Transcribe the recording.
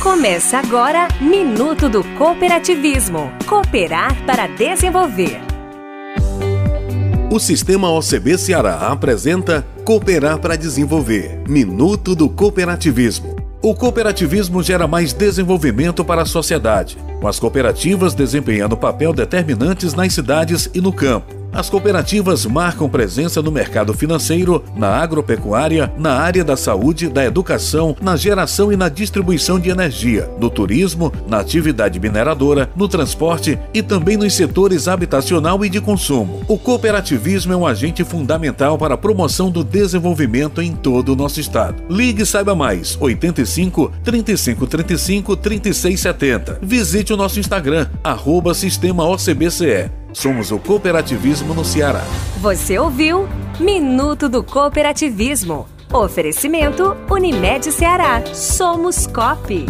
Começa agora Minuto do Cooperativismo. Cooperar para desenvolver. O Sistema OCB Ceará apresenta Cooperar para Desenvolver Minuto do Cooperativismo. O cooperativismo gera mais desenvolvimento para a sociedade, com as cooperativas desempenhando papel determinantes nas cidades e no campo. As cooperativas marcam presença no mercado financeiro, na agropecuária, na área da saúde, da educação, na geração e na distribuição de energia, no turismo, na atividade mineradora, no transporte e também nos setores habitacional e de consumo. O cooperativismo é um agente fundamental para a promoção do desenvolvimento em todo o nosso estado. Ligue e saiba mais: 85 35 35 36 70. Visite o nosso Instagram, arroba Sistema OCBCE. Somos o cooperativismo no Ceará. Você ouviu Minuto do Cooperativismo. Oferecimento Unimed Ceará. Somos COP.